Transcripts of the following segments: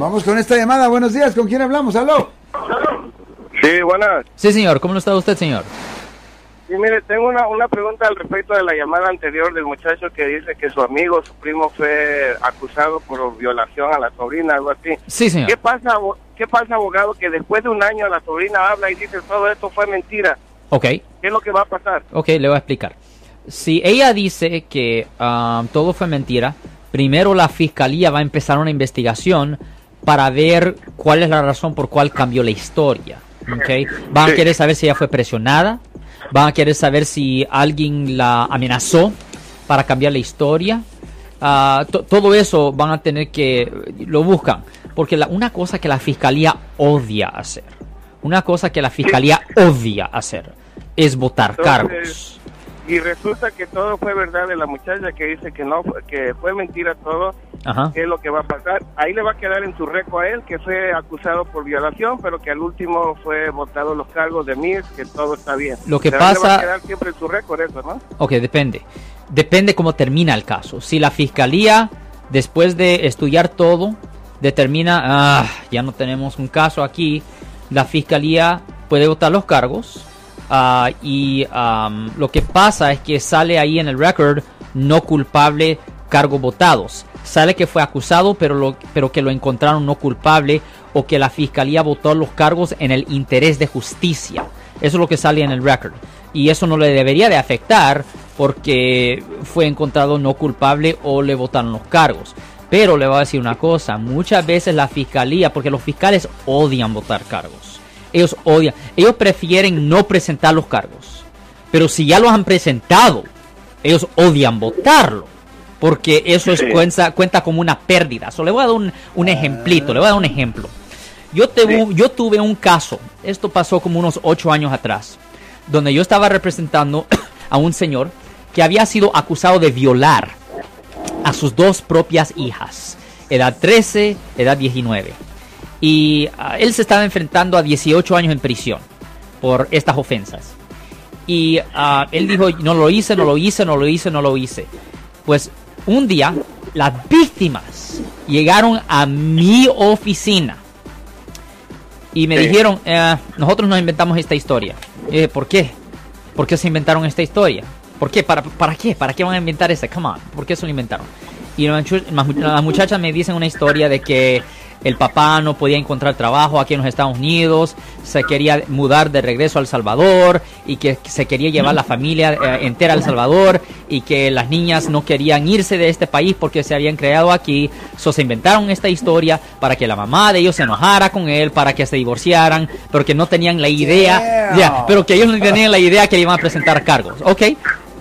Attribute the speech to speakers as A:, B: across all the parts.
A: Vamos con esta llamada. Buenos días. ¿Con quién hablamos? ¿Aló?
B: Sí, buenas.
C: Sí, señor. ¿Cómo está usted, señor?
B: Sí, mire, tengo una, una pregunta al respecto de la llamada anterior del muchacho que dice que su amigo, su primo, fue acusado por violación a la sobrina, algo así.
C: Sí, señor.
B: ¿Qué pasa, qué pasa, abogado, que después de un año la sobrina habla y dice todo esto fue mentira?
C: Ok.
B: ¿Qué es lo que va a pasar?
C: Ok, le voy a explicar. Si ella dice que um, todo fue mentira, primero la fiscalía va a empezar una investigación para ver cuál es la razón por cual cambió la historia. Ok, van a querer saber si ella fue presionada, van a querer saber si alguien la amenazó para cambiar la historia. Ah, to- todo eso van a tener que lo buscan, porque la- una cosa que la fiscalía odia hacer, una cosa que la fiscalía odia hacer es votar
B: Entonces,
C: cargos.
B: Y resulta que todo fue verdad de la muchacha que dice que no, que fue mentira todo.
C: Ajá.
B: ¿Qué es lo que va a pasar? Ahí le va a quedar en su récord a él que fue acusado por violación, pero que al último fue votado los cargos de MIS, que todo está bien.
C: Lo que
B: Pero ahí Le va
C: pasa-
B: a quedar siempre en su récord eso, ¿no?
C: Ok, depende. Depende cómo termina el caso. Si la fiscalía, después de estudiar todo, determina, ah, ya no tenemos un caso aquí, la fiscalía puede votar los cargos. Ah, y lo que pasa es que sale ahí en el record no culpable, cargos votados. Sale que fue acusado, pero, pero que lo encontraron no culpable o que la fiscalía votó los cargos en el interés de justicia. Eso es lo que sale en el record. Y eso no le debería de afectar porque fue encontrado no culpable o le votaron los cargos. Pero le voy a decir una cosa, muchas veces la fiscalía, porque los fiscales odian votar cargos. Ellos odian, ellos prefieren no presentar los cargos. Pero si ya los han presentado, ellos odian votarlo. Porque eso es
B: Sí.
C: cuenta, cuenta como una pérdida. So, le voy a dar un, un ejemplito, le voy a dar un ejemplo. Yo,
B: Sí.
C: yo tuve un caso, esto pasó como unos ocho años atrás, donde yo estaba representando a un señor que había sido acusado de violar a sus dos propias hijas, edad 13, edad 19. Y ah, él se estaba enfrentando a 18 años en prisión por estas ofensas. Y ah, él dijo, no lo hice, no lo hice, no lo hice, no lo hice. Pues un día las víctimas llegaron a mi oficina y me dijeron, eh, nosotros nos inventamos esta historia. Dije, ¿por qué? ¿Por qué se inventaron esta historia? ¿Por qué? ¿Para, ¿Para qué? ¿Para qué van a inventar esta? Come on, ¿por qué se lo inventaron? Y las muchachas me dicen una historia de que el papá no podía encontrar trabajo aquí en los Estados Unidos, se quería mudar de regreso a El Salvador y que se quería llevar la familia eh, entera a El Salvador y que las niñas no querían irse de este país porque se habían creado aquí. So, se inventaron esta historia para que la mamá de ellos se enojara con él, para que se divorciaran, pero que no tenían la idea, ya, pero que ellos no tenían la idea que le iban a presentar cargos. Ok,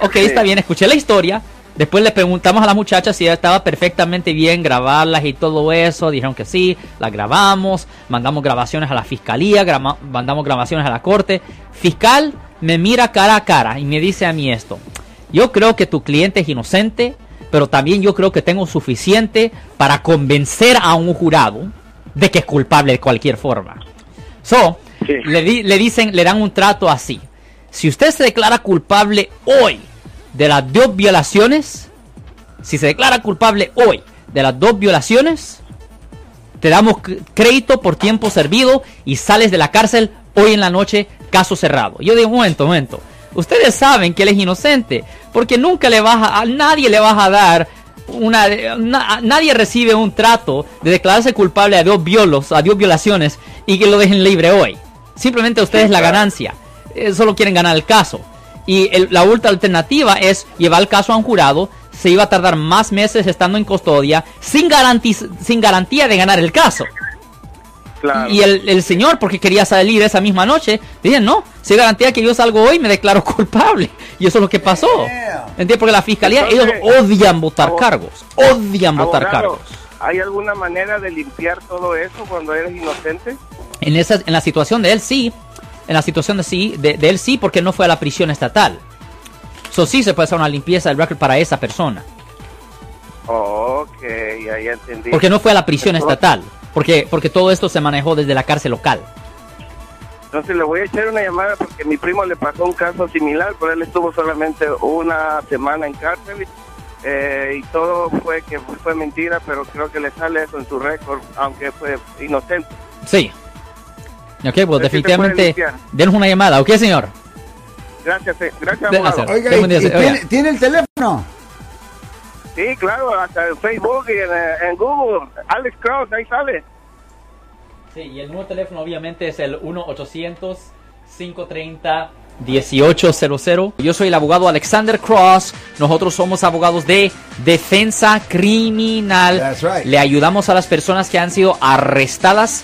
C: ok, está bien, escuché la historia. Después le preguntamos a la muchacha si ella estaba perfectamente bien grabarlas y todo eso. Dijeron que sí, las grabamos, mandamos grabaciones a la fiscalía, grama- mandamos grabaciones a la corte. Fiscal me mira cara a cara y me dice a mí esto. Yo creo que tu cliente es inocente, pero también yo creo que tengo suficiente para convencer a un jurado de que es culpable de cualquier forma. So,
B: Sí.
C: le, di- le dicen, le dan un trato así. Si usted se declara culpable hoy de las dos violaciones, si se declara culpable hoy de las dos violaciones, te damos crédito por tiempo servido y sales de la cárcel hoy en la noche, caso cerrado. Yo digo, momento, momento. Ustedes saben que él es inocente, porque nunca le vas a, a nadie le vas a dar una, na- nadie recibe un trato de declararse culpable a dos violos, a dos violaciones y que lo dejen libre hoy. Simplemente ustedes la
B: claro.
C: ganancia. Eh, solo quieren ganar el caso. Y el- la última alternativa es llevar el caso a un jurado. Se iba a tardar más meses estando en custodia sin, sin garantía de ganar el caso.
B: Claro.
C: Y el, el señor, porque quería salir esa misma noche, dije, no, si garantía que yo salgo hoy, me declaro culpable. Y eso es lo que pasó. ¿Entiendes? Porque la fiscalía,
B: Entonces,
C: ellos odian votar cargos. Odian votar cargos.
B: ¿Hay alguna manera de limpiar todo eso cuando eres inocente?
C: En, esa, en la situación de él sí. En la situación de, sí, de, de él sí, porque no fue a la prisión estatal. So sí se puede hacer una limpieza del record para esa persona.
B: ok, ya, ya entendí.
C: Porque no fue a la prisión
B: Entonces-
C: estatal. Porque, porque todo esto se manejó desde la cárcel local.
B: Entonces le voy a echar una llamada porque mi primo le pasó un caso similar, pero él estuvo solamente una semana en cárcel eh, y todo fue que fue mentira, pero creo que le sale eso en su récord, aunque fue inocente.
C: Sí. Ok, pues definitivamente
B: limpiar.
C: denos una llamada, ¿ok, señor?
B: Gracias, eh, gracias,
C: De
B: abogado.
A: Oiga, y- y tiene, tiene el teléfono?
B: Sí, claro, hasta en Facebook y en, eh, en Google. Alex Cross, ahí sale.
C: Sí, y el nuevo teléfono obviamente es el 1-800-530-1800. Yo soy el abogado Alexander Cross. Nosotros somos abogados de defensa criminal.
A: That's right.
C: Le ayudamos a las personas que han sido arrestadas